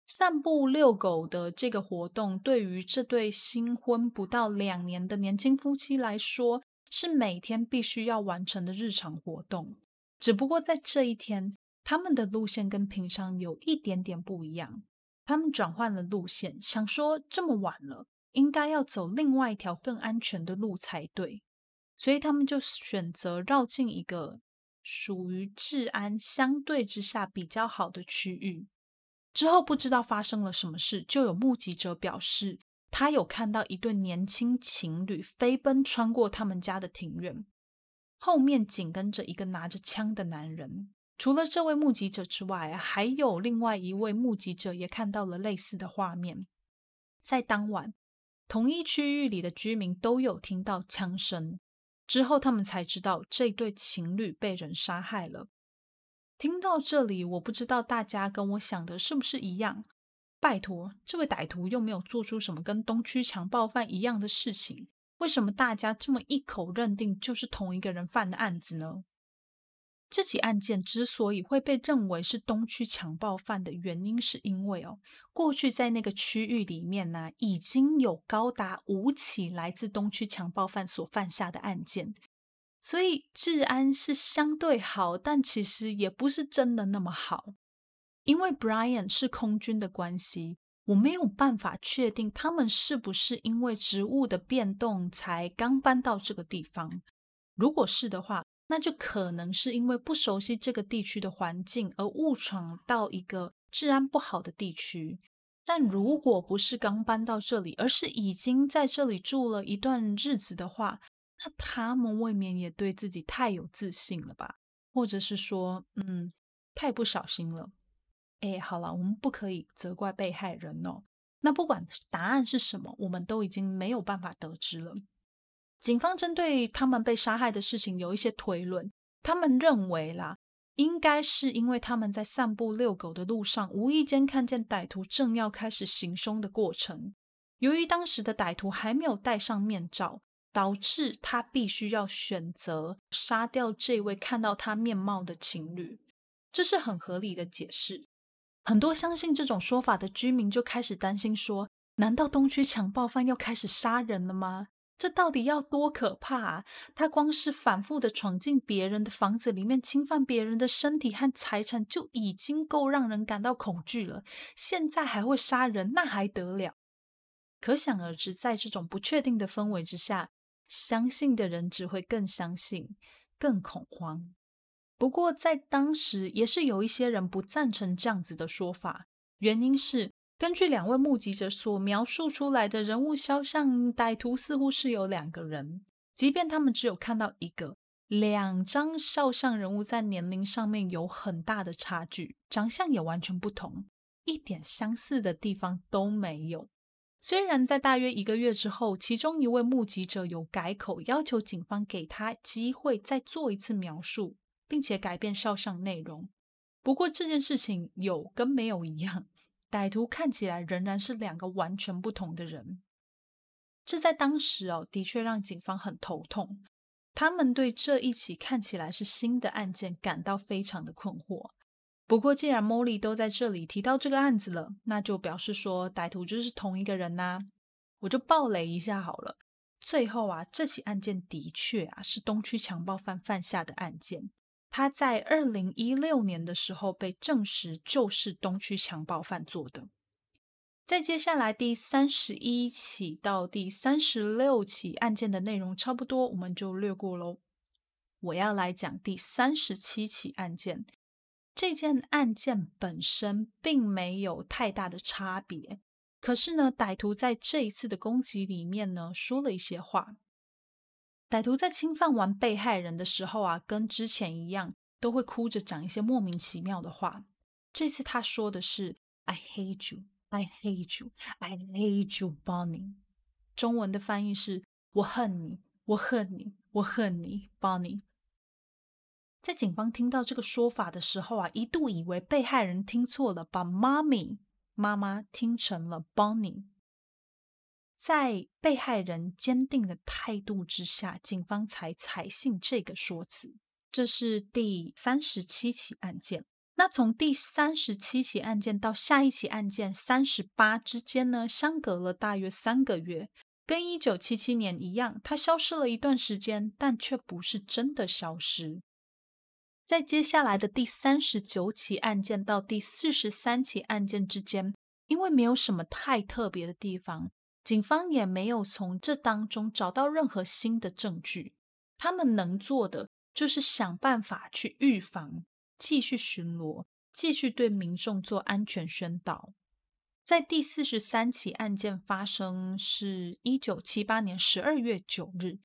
散步遛狗的这个活动，对于这对新婚不到两年的年轻夫妻来说，是每天必须要完成的日常活动。只不过在这一天，他们的路线跟平常有一点点不一样。他们转换了路线，想说这么晚了，应该要走另外一条更安全的路才对。所以他们就选择绕进一个属于治安相对之下比较好的区域。之后不知道发生了什么事，就有目击者表示，他有看到一对年轻情侣飞奔穿过他们家的庭院，后面紧跟着一个拿着枪的男人。除了这位目击者之外，还有另外一位目击者也看到了类似的画面。在当晚，同一区域里的居民都有听到枪声。之后，他们才知道这对情侣被人杀害了。听到这里，我不知道大家跟我想的是不是一样。拜托，这位歹徒又没有做出什么跟东区强暴犯一样的事情，为什么大家这么一口认定就是同一个人犯的案子呢？这起案件之所以会被认为是东区强暴犯的原因，是因为哦，过去在那个区域里面呢，已经有高达五起来自东区强暴犯所犯下的案件，所以治安是相对好，但其实也不是真的那么好。因为 Brian 是空军的关系，我没有办法确定他们是不是因为职务的变动才刚搬到这个地方。如果是的话，那就可能是因为不熟悉这个地区的环境而误闯到一个治安不好的地区。但如果不是刚搬到这里，而是已经在这里住了一段日子的话，那他们未免也对自己太有自信了吧？或者是说，嗯，太不小心了。哎，好了，我们不可以责怪被害人哦。那不管答案是什么，我们都已经没有办法得知了。警方针对他们被杀害的事情有一些推论，他们认为啦，应该是因为他们在散步遛狗的路上，无意间看见歹徒正要开始行凶的过程。由于当时的歹徒还没有戴上面罩，导致他必须要选择杀掉这位看到他面貌的情侣，这是很合理的解释。很多相信这种说法的居民就开始担心说：难道东区强暴犯要开始杀人了吗？这到底要多可怕啊！他光是反复的闯进别人的房子里面，侵犯别人的身体和财产，就已经够让人感到恐惧了。现在还会杀人，那还得了？可想而知，在这种不确定的氛围之下，相信的人只会更相信，更恐慌。不过，在当时也是有一些人不赞成这样子的说法，原因是。根据两位目击者所描述出来的人物肖像，歹徒似乎是有两个人。即便他们只有看到一个，两张肖像人物在年龄上面有很大的差距，长相也完全不同，一点相似的地方都没有。虽然在大约一个月之后，其中一位目击者有改口，要求警方给他机会再做一次描述，并且改变肖像内容。不过这件事情有跟没有一样。歹徒看起来仍然是两个完全不同的人，这在当时哦，的确让警方很头痛。他们对这一起看起来是新的案件感到非常的困惑。不过，既然 Molly 都在这里提到这个案子了，那就表示说歹徒就是同一个人呐。我就暴雷一下好了。最后啊，这起案件的确啊是东区强暴犯犯下的案件。他在二零一六年的时候被证实就是东区强暴犯做的。在接下来第三十一起到第三十六起案件的内容差不多，我们就略过喽。我要来讲第三十七起案件。这件案件本身并没有太大的差别，可是呢，歹徒在这一次的攻击里面呢，说了一些话。歹徒在侵犯完被害人的时候啊，跟之前一样，都会哭着讲一些莫名其妙的话。这次他说的是 “I hate you, I hate you, I hate you, Bonnie”。中文的翻译是“我恨你，我恨你，我恨你，Bonnie”。在警方听到这个说法的时候啊，一度以为被害人听错了，把 “mommy” 妈妈听成了 “Bonnie”。在被害人坚定的态度之下，警方才采信这个说辞。这是第三十七起案件。那从第三十七起案件到下一起案件三十八之间呢，相隔了大约三个月，跟一九七七年一样，他消失了一段时间，但却不是真的消失。在接下来的第三十九起案件到第四十三起案件之间，因为没有什么太特别的地方。警方也没有从这当中找到任何新的证据，他们能做的就是想办法去预防，继续巡逻，继续对民众做安全宣导。在第四十三起案件发生是一九七八年十二月九日，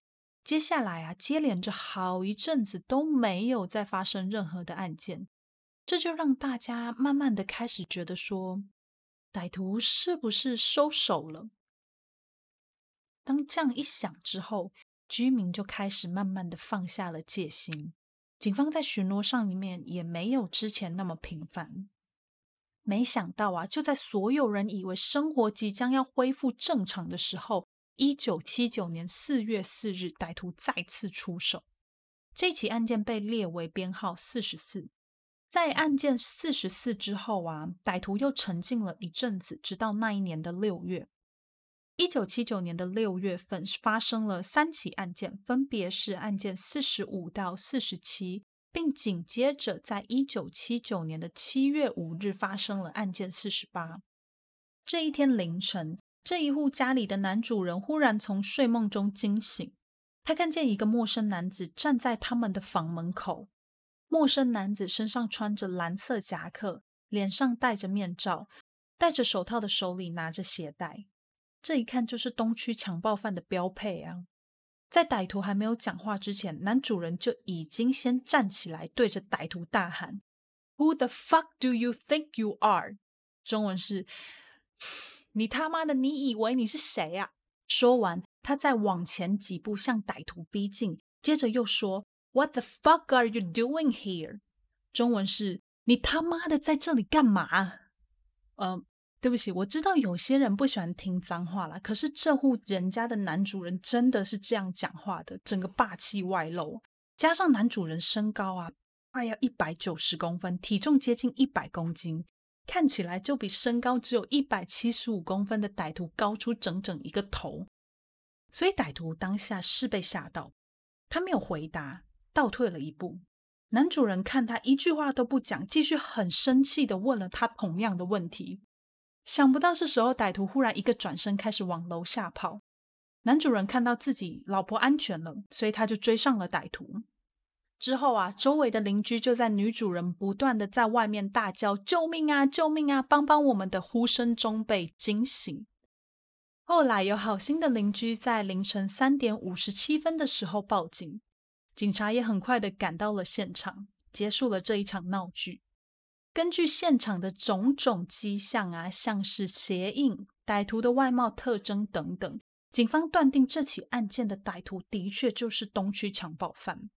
接下来啊，接连着好一阵子都没有再发生任何的案件，这就让大家慢慢的开始觉得说，歹徒是不是收手了？当这样一想之后，居民就开始慢慢的放下了戒心，警方在巡逻上面也没有之前那么频繁。没想到啊，就在所有人以为生活即将要恢复正常的时候，一九七九年四月四日，歹徒再次出手。这起案件被列为编号四十四。在案件四十四之后啊，歹徒又沉静了一阵子，直到那一年的六月。一九七九年的六月份发生了三起案件，分别是案件四十五到四十七。并紧接着，在一九七九年的七月五日发生了案件四十八。这一天凌晨，这一户家里的男主人忽然从睡梦中惊醒，他看见一个陌生男子站在他们的房门口。陌生男子身上穿着蓝色夹克，脸上戴着面罩，戴着手套的手里拿着鞋带。这一看就是东区强暴犯的标配啊！在歹徒还没有讲话之前，男主人就已经先站起来，对着歹徒大喊：“Who the fuck do you think you are？” 中文是：“你他妈的，你以为你是谁啊？”说完，他再往前几步向歹徒逼近，接着又说：“What the fuck are you doing here？” 中文是：“你他妈的在这里干嘛？”嗯。对不起，我知道有些人不喜欢听脏话了，可是这户人家的男主人真的是这样讲话的，整个霸气外露，加上男主人身高啊，快要一百九十公分，体重接近一百公斤，看起来就比身高只有一百七十五公分的歹徒高出整整一个头，所以歹徒当下是被吓到，他没有回答，倒退了一步。男主人看他一句话都不讲，继续很生气的问了他同样的问题。想不到这时候，歹徒忽然一个转身，开始往楼下跑。男主人看到自己老婆安全了，所以他就追上了歹徒。之后啊，周围的邻居就在女主人不断的在外面大叫“救命啊，救命啊，帮帮我们”的呼声中被惊醒。后来有好心的邻居在凌晨三点五十七分的时候报警，警察也很快的赶到了现场，结束了这一场闹剧。根据现场的种种迹象啊，像是鞋印、歹徒的外貌特征等等，警方断定这起案件的歹徒的确就是东区强暴犯。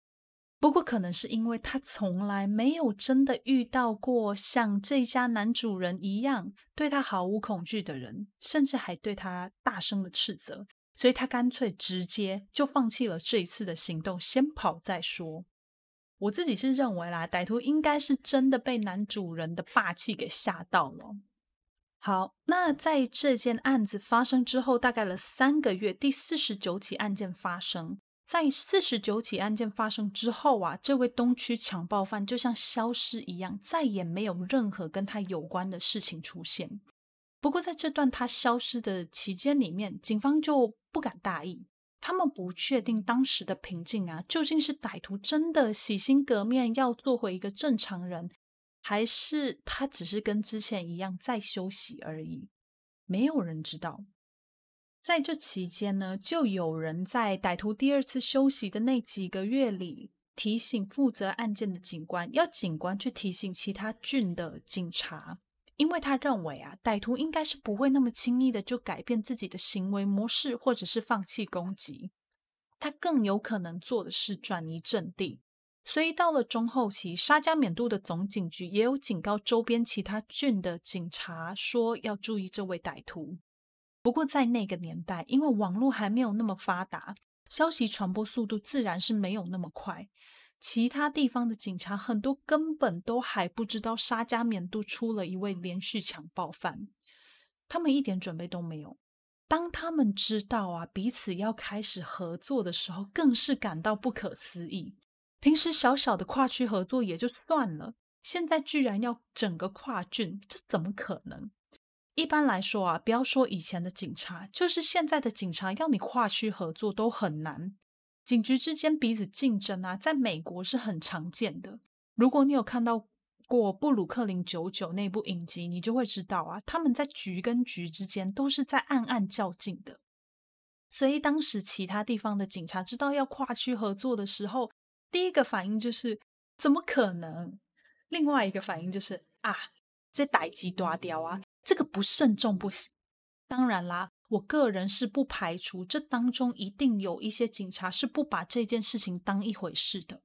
不过，可能是因为他从来没有真的遇到过像这家男主人一样对他毫无恐惧的人，甚至还对他大声的斥责，所以他干脆直接就放弃了这一次的行动，先跑再说。我自己是认为啦，歹徒应该是真的被男主人的霸气给吓到了。好，那在这件案子发生之后，大概了三个月，第四十九起案件发生在四十九起案件发生之后啊，这位东区强暴犯就像消失一样，再也没有任何跟他有关的事情出现。不过在这段他消失的期间里面，警方就不敢大意。他们不确定当时的平静啊，究竟是歹徒真的洗心革面要做回一个正常人，还是他只是跟之前一样在休息而已？没有人知道。在这期间呢，就有人在歹徒第二次休息的那几个月里，提醒负责案件的警官，要警官去提醒其他郡的警察。因为他认为啊，歹徒应该是不会那么轻易的就改变自己的行为模式，或者是放弃攻击。他更有可能做的是转移阵地。所以到了中后期，沙加缅度的总警局也有警告周边其他郡的警察说要注意这位歹徒。不过在那个年代，因为网络还没有那么发达，消息传播速度自然是没有那么快。其他地方的警察很多根本都还不知道沙加缅度出了一位连续强暴犯，他们一点准备都没有。当他们知道啊彼此要开始合作的时候，更是感到不可思议。平时小小的跨区合作也就算了，现在居然要整个跨郡，这怎么可能？一般来说啊，不要说以前的警察，就是现在的警察，要你跨区合作都很难。警局之间彼此竞争啊，在美国是很常见的。如果你有看到过《布鲁克林九九》那部影集，你就会知道啊，他们在局跟局之间都是在暗暗较劲的。所以当时其他地方的警察知道要跨区合作的时候，第一个反应就是怎么可能？另外一个反应就是啊，这逮鸡抓雕啊，这个不慎重不行。当然啦。我个人是不排除这当中一定有一些警察是不把这件事情当一回事的。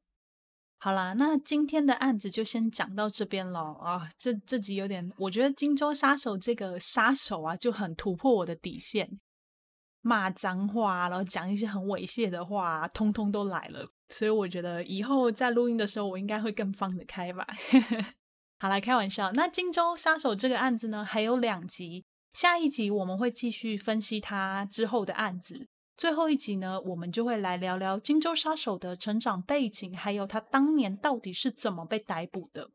好啦，那今天的案子就先讲到这边了啊。这这集有点，我觉得荆州杀手这个杀手啊就很突破我的底线，骂脏话，然后讲一些很猥亵的话，通通都来了。所以我觉得以后在录音的时候，我应该会更放得开吧。好啦开玩笑。那荆州杀手这个案子呢，还有两集。下一集我们会继续分析他之后的案子，最后一集呢，我们就会来聊聊荆州杀手的成长背景，还有他当年到底是怎么被逮捕的。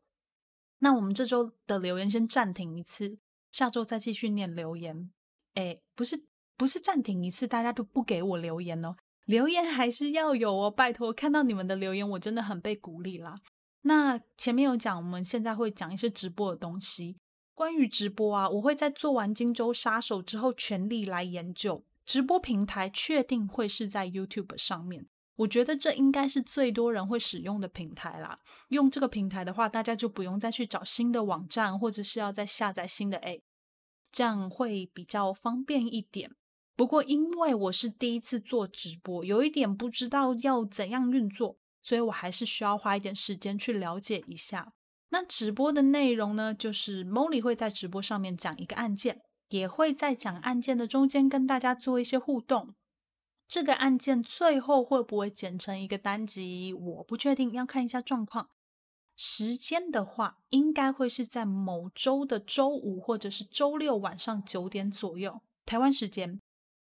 那我们这周的留言先暂停一次，下周再继续念留言。哎，不是不是暂停一次，大家都不给我留言哦，留言还是要有哦，拜托，看到你们的留言，我真的很被鼓励啦。那前面有讲，我们现在会讲一些直播的东西。关于直播啊，我会在做完《荆州杀手》之后全力来研究直播平台，确定会是在 YouTube 上面。我觉得这应该是最多人会使用的平台啦。用这个平台的话，大家就不用再去找新的网站，或者是要再下载新的 A，这样会比较方便一点。不过因为我是第一次做直播，有一点不知道要怎样运作，所以我还是需要花一点时间去了解一下。那直播的内容呢，就是 Molly 会在直播上面讲一个案件，也会在讲案件的中间跟大家做一些互动。这个案件最后会不会剪成一个单集，我不确定，要看一下状况。时间的话，应该会是在某周的周五或者是周六晚上九点左右，台湾时间。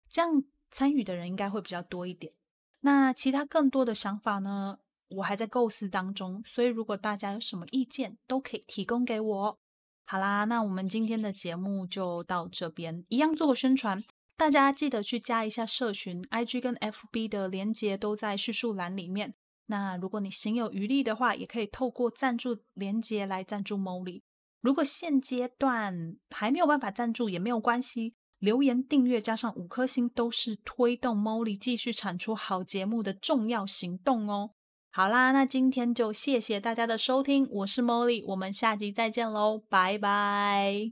这样参与的人应该会比较多一点。那其他更多的想法呢？我还在构思当中，所以如果大家有什么意见，都可以提供给我。好啦，那我们今天的节目就到这边，一样做个宣传，大家记得去加一下社群，IG 跟 FB 的连接都在叙述栏里面。那如果你心有余力的话，也可以透过赞助连接来赞助 Molly。如果现阶段还没有办法赞助也没有关系，留言、订阅加上五颗星都是推动 Molly 继续产出好节目的重要行动哦。好啦，那今天就谢谢大家的收听，我是 Molly，我们下集再见喽，拜拜。